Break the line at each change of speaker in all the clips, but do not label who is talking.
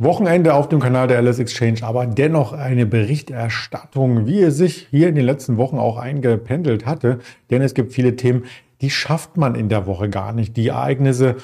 Wochenende auf dem Kanal der LS Exchange, aber dennoch eine Berichterstattung, wie es sich hier in den letzten Wochen auch eingependelt hatte. Denn es gibt viele Themen, die schafft man in der Woche gar nicht. Die Ereignisse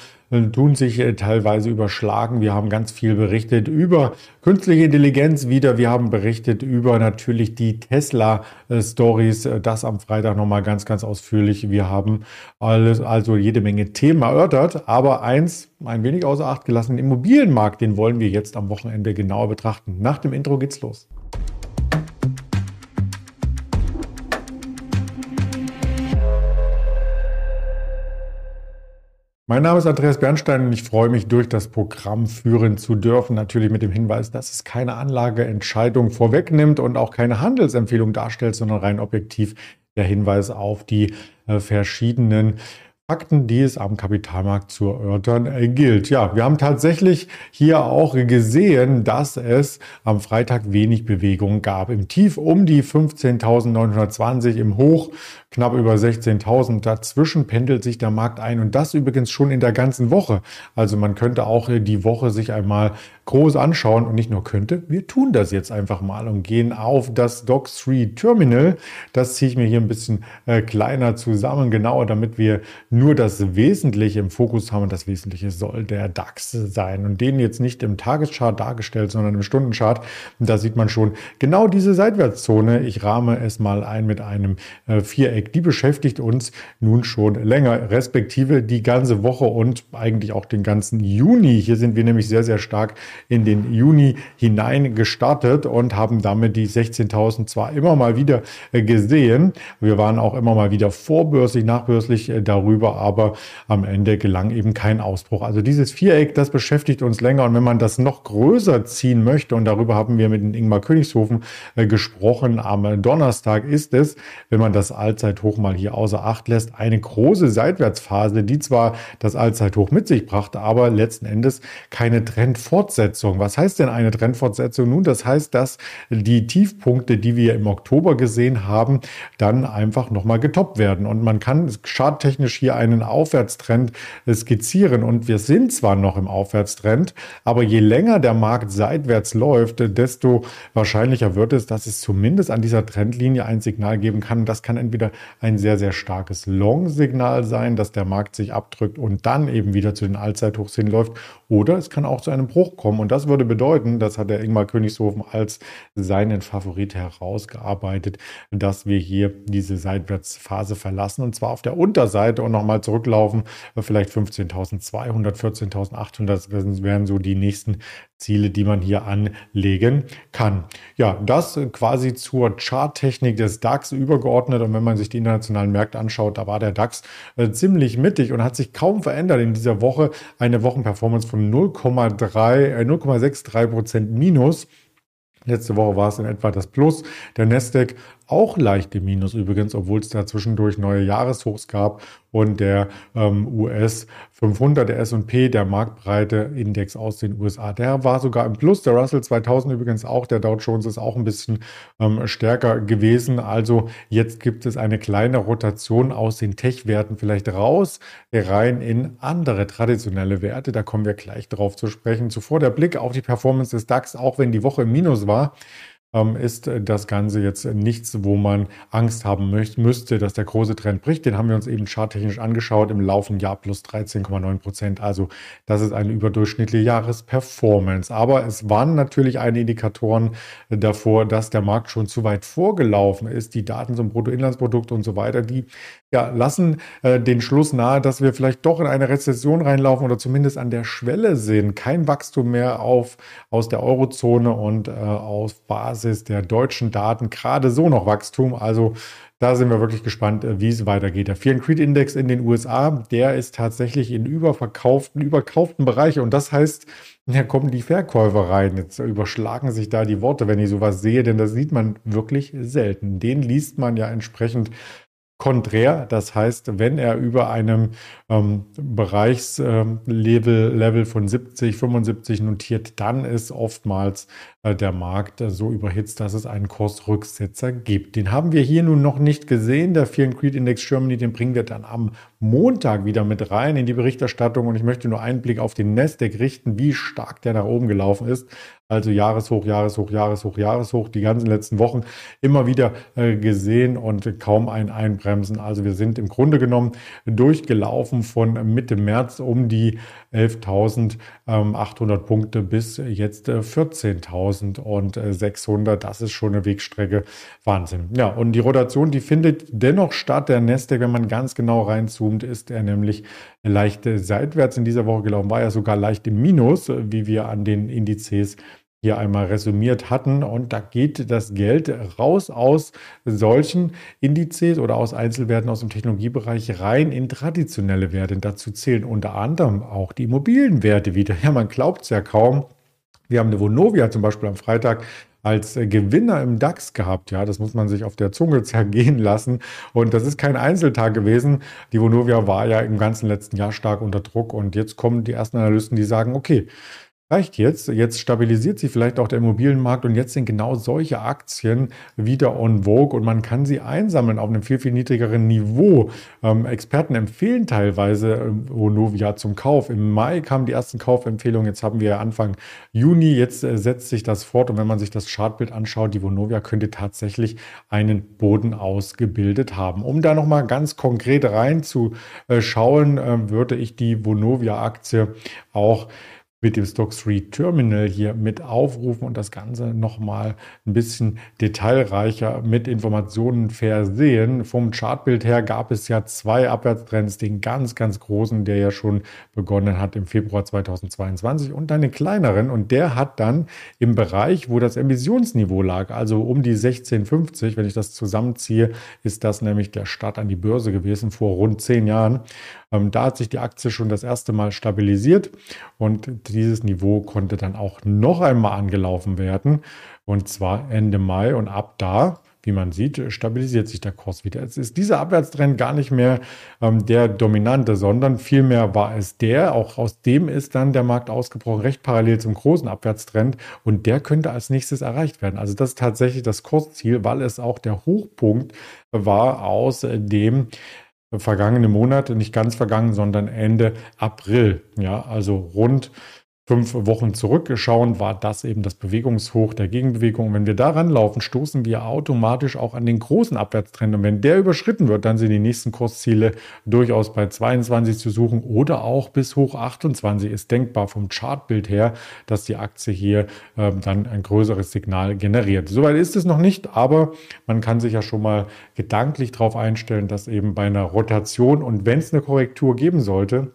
tun sich äh, teilweise überschlagen. Wir haben ganz viel berichtet über künstliche Intelligenz wieder. Wir haben berichtet über natürlich die Tesla-Stories. Äh, das am Freitag nochmal ganz, ganz ausführlich. Wir haben alles, also jede Menge Themen erörtert. Aber eins ein wenig außer Acht gelassen, den Immobilienmarkt, den wollen wir jetzt am Wochenende genauer betrachten. Nach dem Intro geht's los. Mein Name ist Andreas Bernstein und ich freue mich, durch das Programm führen zu dürfen. Natürlich mit dem Hinweis, dass es keine Anlageentscheidung vorwegnimmt und auch keine Handelsempfehlung darstellt, sondern rein objektiv der Hinweis auf die äh, verschiedenen Fakten, die es am Kapitalmarkt zu erörtern gilt. Ja, wir haben tatsächlich hier auch gesehen, dass es am Freitag wenig Bewegung gab. Im Tief um die 15.920, im Hoch knapp über 16.000. Dazwischen pendelt sich der Markt ein und das übrigens schon in der ganzen Woche. Also man könnte auch die Woche sich einmal groß anschauen und nicht nur könnte, wir tun das jetzt einfach mal und gehen auf das Docs 3 Terminal. Das ziehe ich mir hier ein bisschen äh, kleiner zusammen, genauer, damit wir nur das Wesentliche im Fokus haben und das Wesentliche soll der DAX sein und den jetzt nicht im Tageschart dargestellt, sondern im Stundenchart. Da sieht man schon genau diese Seitwärtszone. Ich rahme es mal ein mit einem äh, Viereck die beschäftigt uns nun schon länger, respektive die ganze Woche und eigentlich auch den ganzen Juni. Hier sind wir nämlich sehr, sehr stark in den Juni hinein gestartet und haben damit die 16.000 zwar immer mal wieder äh, gesehen. Wir waren auch immer mal wieder vorbörslich, nachbörslich äh, darüber, aber am Ende gelang eben kein Ausbruch. Also dieses Viereck, das beschäftigt uns länger und wenn man das noch größer ziehen möchte und darüber haben wir mit Ingmar Königshofen äh, gesprochen am Donnerstag ist es, wenn man das allzeit Allzeithoch mal hier außer Acht lässt, eine große Seitwärtsphase, die zwar das Allzeithoch mit sich brachte, aber letzten Endes keine Trendfortsetzung. Was heißt denn eine Trendfortsetzung? Nun, das heißt, dass die Tiefpunkte, die wir im Oktober gesehen haben, dann einfach nochmal getoppt werden. Und man kann charttechnisch hier einen Aufwärtstrend skizzieren. Und wir sind zwar noch im Aufwärtstrend, aber je länger der Markt seitwärts läuft, desto wahrscheinlicher wird es, dass es zumindest an dieser Trendlinie ein Signal geben kann. Das kann entweder ein sehr, sehr starkes Long-Signal sein, dass der Markt sich abdrückt und dann eben wieder zu den Allzeithochs hinläuft. Oder es kann auch zu einem Bruch kommen. Und das würde bedeuten, das hat der Ingmar Königshofen als seinen Favorit herausgearbeitet, dass wir hier diese Seitwärtsphase verlassen und zwar auf der Unterseite und nochmal zurücklaufen. Vielleicht 15.200, 14.800, das wären so die nächsten Ziele, die man hier anlegen kann. Ja, das quasi zur Charttechnik des DAX übergeordnet. Und wenn man sich die internationalen Märkte anschaut, da war der DAX äh, ziemlich mittig und hat sich kaum verändert in dieser Woche. Eine Wochenperformance von 0,3, äh, 0,63 Prozent minus. Letzte Woche war es in etwa das Plus. Der Nasdaq auch leicht im Minus übrigens, obwohl es da zwischendurch neue Jahreshochs gab und der ähm, US 500, der S&P, der marktbreite Index aus den USA, der war sogar im Plus. Der Russell 2000 übrigens auch, der Dow Jones ist auch ein bisschen ähm, stärker gewesen. Also jetzt gibt es eine kleine Rotation aus den Tech-Werten vielleicht raus, rein in andere traditionelle Werte. Da kommen wir gleich drauf zu sprechen. Zuvor der Blick auf die Performance des DAX, auch wenn die Woche im Minus war ist das Ganze jetzt nichts, wo man Angst haben müsste, dass der große Trend bricht. Den haben wir uns eben charttechnisch angeschaut im laufenden Jahr plus 13,9 Prozent. Also das ist eine überdurchschnittliche Jahresperformance. Aber es waren natürlich eine Indikatoren davor, dass der Markt schon zu weit vorgelaufen ist. Die Daten zum Bruttoinlandsprodukt und so weiter, die ja, lassen äh, den Schluss nahe, dass wir vielleicht doch in eine Rezession reinlaufen oder zumindest an der Schwelle sehen. Kein Wachstum mehr auf, aus der Eurozone und äh, auf Basis der deutschen Daten gerade so noch Wachstum. Also da sind wir wirklich gespannt, äh, wie es weitergeht. Der Fear Creed Index in den USA, der ist tatsächlich in überverkauften, überkauften Bereiche und das heißt, da kommen die Verkäufer rein. Jetzt überschlagen sich da die Worte, wenn ich sowas sehe, denn das sieht man wirklich selten. Den liest man ja entsprechend konträr. Das heißt, wenn er über einem ähm, Bereichslevel ähm, Level von 70, 75 notiert, dann ist oftmals äh, der Markt äh, so überhitzt, dass es einen Kursrücksetzer gibt. Den haben wir hier nun noch nicht gesehen. Der Fear and Creed Index Germany, den bringen wir dann am Montag wieder mit rein in die Berichterstattung. Und ich möchte nur einen Blick auf den Nasdaq richten, wie stark der nach oben gelaufen ist. Also Jahreshoch, Jahreshoch, Jahreshoch, Jahreshoch, die ganzen letzten Wochen immer wieder äh, gesehen und kaum ein Einbremsen. Also wir sind im Grunde genommen durchgelaufen von Mitte März um die 11.800 Punkte bis jetzt 14.600. Das ist schon eine Wegstrecke. Wahnsinn. Ja, und die Rotation, die findet dennoch statt. Der Nasdaq, wenn man ganz genau reinzoomt, ist er nämlich leicht seitwärts in dieser Woche gelaufen, war ja sogar leicht im Minus, wie wir an den Indizes hier einmal resümiert hatten. Und da geht das Geld raus aus solchen Indizes oder aus Einzelwerten aus dem Technologiebereich rein in traditionelle Werte. Dazu zählen unter anderem auch die Immobilienwerte wieder. Ja, man glaubt es ja kaum. Wir haben eine Vonovia zum Beispiel am Freitag als Gewinner im DAX gehabt. Ja, das muss man sich auf der Zunge zergehen lassen. Und das ist kein Einzeltag gewesen. Die Vonovia war ja im ganzen letzten Jahr stark unter Druck. Und jetzt kommen die ersten Analysten, die sagen, okay, reicht jetzt. Jetzt stabilisiert sich vielleicht auch der Immobilienmarkt und jetzt sind genau solche Aktien wieder on vogue und man kann sie einsammeln auf einem viel, viel niedrigeren Niveau. Ähm, Experten empfehlen teilweise äh, Vonovia zum Kauf. Im Mai kamen die ersten Kaufempfehlungen. Jetzt haben wir Anfang Juni. Jetzt äh, setzt sich das fort und wenn man sich das Chartbild anschaut, die Vonovia könnte tatsächlich einen Boden ausgebildet haben. Um da nochmal ganz konkret reinzuschauen, äh, würde ich die Vonovia-Aktie auch mit dem Stock 3 Terminal hier mit aufrufen und das Ganze nochmal ein bisschen detailreicher mit Informationen versehen. Vom Chartbild her gab es ja zwei Abwärtstrends, den ganz, ganz großen, der ja schon begonnen hat im Februar 2022 und einen kleineren und der hat dann im Bereich, wo das Emissionsniveau lag, also um die 1650, wenn ich das zusammenziehe, ist das nämlich der Start an die Börse gewesen vor rund zehn Jahren. Ähm, da hat sich die Aktie schon das erste Mal stabilisiert und dieses Niveau konnte dann auch noch einmal angelaufen werden und zwar Ende Mai und ab da wie man sieht, stabilisiert sich der Kurs wieder. Jetzt ist dieser Abwärtstrend gar nicht mehr ähm, der dominante, sondern vielmehr war es der, auch aus dem ist dann der Markt ausgebrochen, recht parallel zum großen Abwärtstrend und der könnte als nächstes erreicht werden. Also das ist tatsächlich das Kursziel, weil es auch der Hochpunkt war aus dem vergangene Monat, nicht ganz vergangen, sondern Ende April. Ja, also rund fünf Wochen zurückgeschaut, war das eben das Bewegungshoch der Gegenbewegung. Wenn wir daran laufen, stoßen wir automatisch auch an den großen Abwärtstrend. Und wenn der überschritten wird, dann sind die nächsten Kursziele durchaus bei 22 zu suchen oder auch bis hoch 28 ist denkbar vom Chartbild her, dass die Aktie hier äh, dann ein größeres Signal generiert. Soweit ist es noch nicht, aber man kann sich ja schon mal gedanklich darauf einstellen, dass eben bei einer Rotation und wenn es eine Korrektur geben sollte,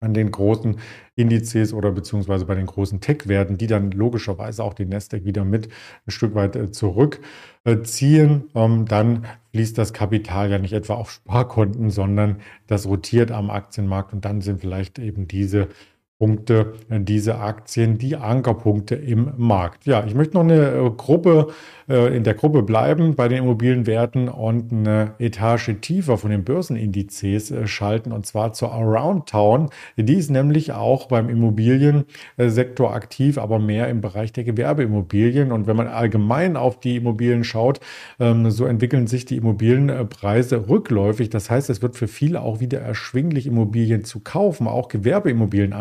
an den großen Indizes oder beziehungsweise bei den großen Tech-Werten, die dann logischerweise auch den Nasdaq wieder mit ein Stück weit äh, zurückziehen, ähm, dann fließt das Kapital ja nicht etwa auf Sparkonten, sondern das rotiert am Aktienmarkt und dann sind vielleicht eben diese Punkte, äh, diese Aktien, die Ankerpunkte im Markt. Ja, ich möchte noch eine äh, Gruppe, äh, in der Gruppe bleiben bei den Immobilienwerten und eine Etage tiefer von den Börsenindizes schalten und zwar zur Around Town. Die ist nämlich auch beim Immobiliensektor aktiv, aber mehr im Bereich der Gewerbeimmobilien. Und wenn man allgemein auf die Immobilien schaut, ähm, so entwickeln sich die Immobilienpreise rückläufig. Das heißt, es wird für viele auch wieder erschwinglich, Immobilien zu kaufen, auch Gewerbeimmobilien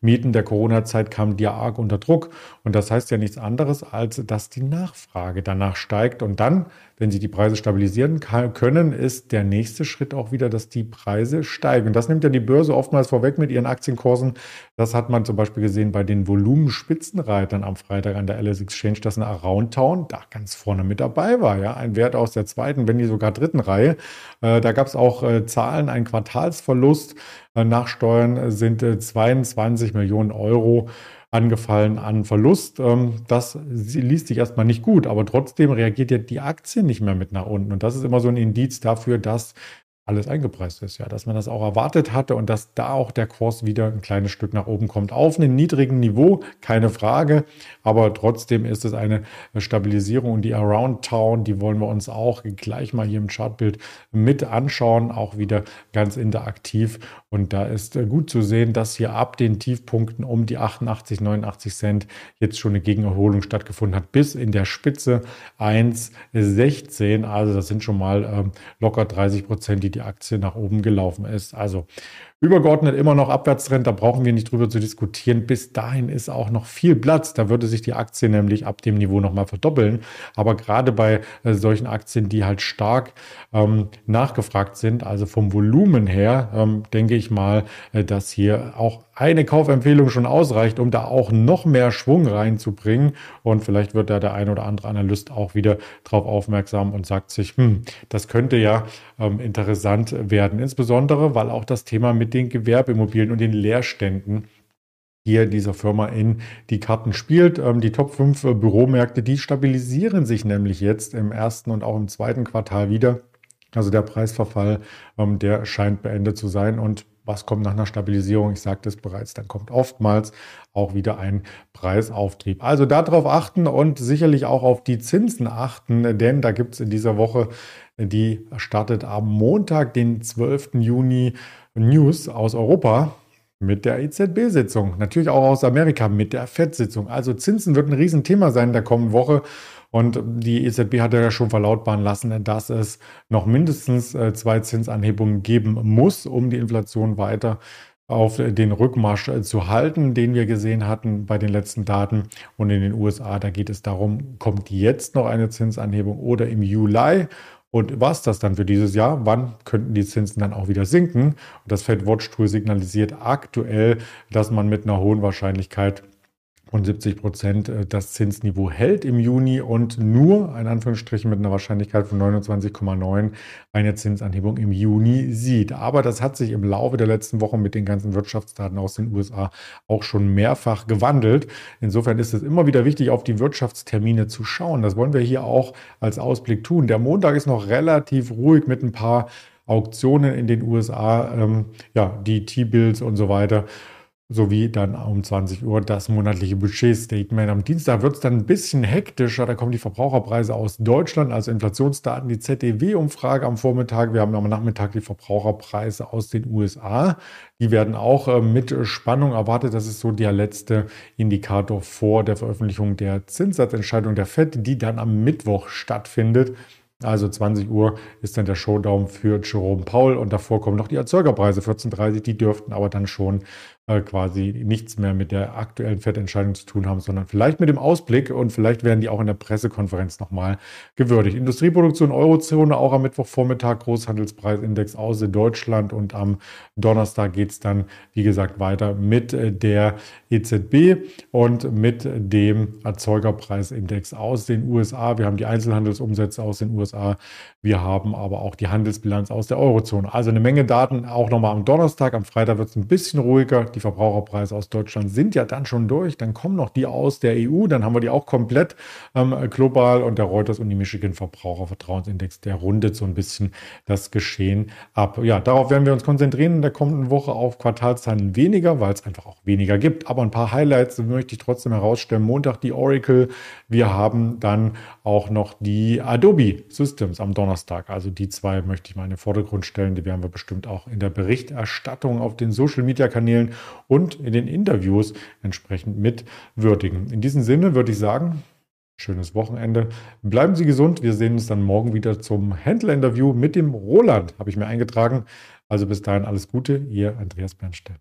Mieten der Corona-Zeit kamen die arg unter Druck. Und das heißt ja nichts anderes, als dass die Nachfrage danach steigt. Und dann, wenn sie die Preise stabilisieren können, ist der nächste Schritt auch wieder, dass die Preise steigen. Und das nimmt ja die Börse oftmals vorweg mit ihren Aktienkursen. Das hat man zum Beispiel gesehen bei den Volumenspitzenreitern am Freitag an der LS Exchange, dass eine Around Town da ganz vorne mit dabei war. Ja, ein Wert aus der zweiten, wenn nicht sogar dritten Reihe. Äh, da gab es auch äh, Zahlen, ein Quartalsverlust äh, nach Steuern sind 22 Millionen Euro angefallen an Verlust. Ähm, das liest sich erstmal nicht gut, aber trotzdem reagiert ja die Aktie nicht mehr mit nach unten. Und das ist immer so ein Indiz dafür, dass alles eingepreist ist, ja, dass man das auch erwartet hatte und dass da auch der Kurs wieder ein kleines Stück nach oben kommt. Auf einem niedrigen Niveau, keine Frage, aber trotzdem ist es eine Stabilisierung und die Around Town, die wollen wir uns auch gleich mal hier im Chartbild mit anschauen, auch wieder ganz interaktiv und da ist gut zu sehen, dass hier ab den Tiefpunkten um die 88, 89 Cent jetzt schon eine Gegenerholung stattgefunden hat, bis in der Spitze 1,16, also das sind schon mal ähm, locker 30 Prozent, die die Aktie nach oben gelaufen ist. Also Übergeordnet immer noch Abwärtstrend, da brauchen wir nicht drüber zu diskutieren. Bis dahin ist auch noch viel Platz. Da würde sich die Aktie nämlich ab dem Niveau nochmal verdoppeln. Aber gerade bei äh, solchen Aktien, die halt stark ähm, nachgefragt sind, also vom Volumen her, ähm, denke ich mal, äh, dass hier auch eine Kaufempfehlung schon ausreicht, um da auch noch mehr Schwung reinzubringen. Und vielleicht wird da der ein oder andere Analyst auch wieder drauf aufmerksam und sagt sich, hm, das könnte ja ähm, interessant werden. Insbesondere, weil auch das Thema mit den Gewerbeimmobilien und den Leerständen hier dieser Firma in die Karten spielt. Ähm, die Top 5 äh, Büromärkte, die stabilisieren sich nämlich jetzt im ersten und auch im zweiten Quartal wieder. Also der Preisverfall, ähm, der scheint beendet zu sein. Und was kommt nach einer Stabilisierung? Ich sagte es bereits, dann kommt oftmals auch wieder ein Preisauftrieb. Also darauf achten und sicherlich auch auf die Zinsen achten, denn da gibt es in dieser Woche, die startet am Montag, den 12. Juni, News aus Europa mit der EZB-Sitzung. Natürlich auch aus Amerika mit der FED-Sitzung. Also Zinsen wird ein Riesenthema sein in der kommenden Woche. Und die EZB hat ja schon verlautbaren lassen, dass es noch mindestens äh, zwei Zinsanhebungen geben muss, um die Inflation weiter auf den Rückmarsch äh, zu halten, den wir gesehen hatten bei den letzten Daten. Und in den USA, da geht es darum, kommt jetzt noch eine Zinsanhebung oder im Juli? Und was das dann für dieses Jahr? Wann könnten die Zinsen dann auch wieder sinken? Und das Fed Watch Tool signalisiert aktuell, dass man mit einer hohen Wahrscheinlichkeit und 70 Prozent äh, das Zinsniveau hält im Juni und nur, in Anführungsstrichen, mit einer Wahrscheinlichkeit von 29,9 eine Zinsanhebung im Juni sieht. Aber das hat sich im Laufe der letzten Wochen mit den ganzen Wirtschaftsdaten aus den USA auch schon mehrfach gewandelt. Insofern ist es immer wieder wichtig, auf die Wirtschaftstermine zu schauen. Das wollen wir hier auch als Ausblick tun. Der Montag ist noch relativ ruhig mit ein paar Auktionen in den USA, ähm, ja, die T-Bills und so weiter sowie dann um 20 Uhr das monatliche Budgetstatement. Am Dienstag wird es dann ein bisschen hektischer. Da kommen die Verbraucherpreise aus Deutschland, also Inflationsdaten, die ZDW-Umfrage am Vormittag. Wir haben am Nachmittag die Verbraucherpreise aus den USA. Die werden auch äh, mit Spannung erwartet. Das ist so der letzte Indikator vor der Veröffentlichung der Zinssatzentscheidung der FED, die dann am Mittwoch stattfindet. Also 20 Uhr ist dann der Showdown für Jerome Paul und davor kommen noch die Erzeugerpreise 14.30 Die dürften aber dann schon äh, quasi nichts mehr mit der aktuellen Fettentscheidung zu tun haben, sondern vielleicht mit dem Ausblick und vielleicht werden die auch in der Pressekonferenz nochmal gewürdigt. Industrieproduktion Eurozone auch am Mittwochvormittag, Großhandelspreisindex aus Deutschland und am Donnerstag geht es dann, wie gesagt, weiter mit äh, der EZB und mit dem Erzeugerpreisindex aus den USA. Wir haben die Einzelhandelsumsätze aus den USA, wir haben aber auch die Handelsbilanz aus der Eurozone. Also eine Menge Daten auch nochmal am Donnerstag. Am Freitag wird es ein bisschen ruhiger. Die die Verbraucherpreise aus Deutschland sind ja dann schon durch. Dann kommen noch die aus der EU, dann haben wir die auch komplett ähm, global und der Reuters und die Michigan Verbrauchervertrauensindex, der rundet so ein bisschen das Geschehen ab. Ja, darauf werden wir uns konzentrieren in der kommenden Woche auf Quartalszahlen weniger, weil es einfach auch weniger gibt. Aber ein paar Highlights möchte ich trotzdem herausstellen. Montag die Oracle. Wir haben dann auch noch die Adobe Systems am Donnerstag. Also die zwei möchte ich mal in den Vordergrund stellen. Die werden wir bestimmt auch in der Berichterstattung auf den Social Media Kanälen und in den Interviews entsprechend mitwürdigen. In diesem Sinne würde ich sagen, schönes Wochenende. Bleiben Sie gesund. Wir sehen uns dann morgen wieder zum Händler-Interview mit dem Roland, habe ich mir eingetragen. Also bis dahin alles Gute, Ihr Andreas Bernstein.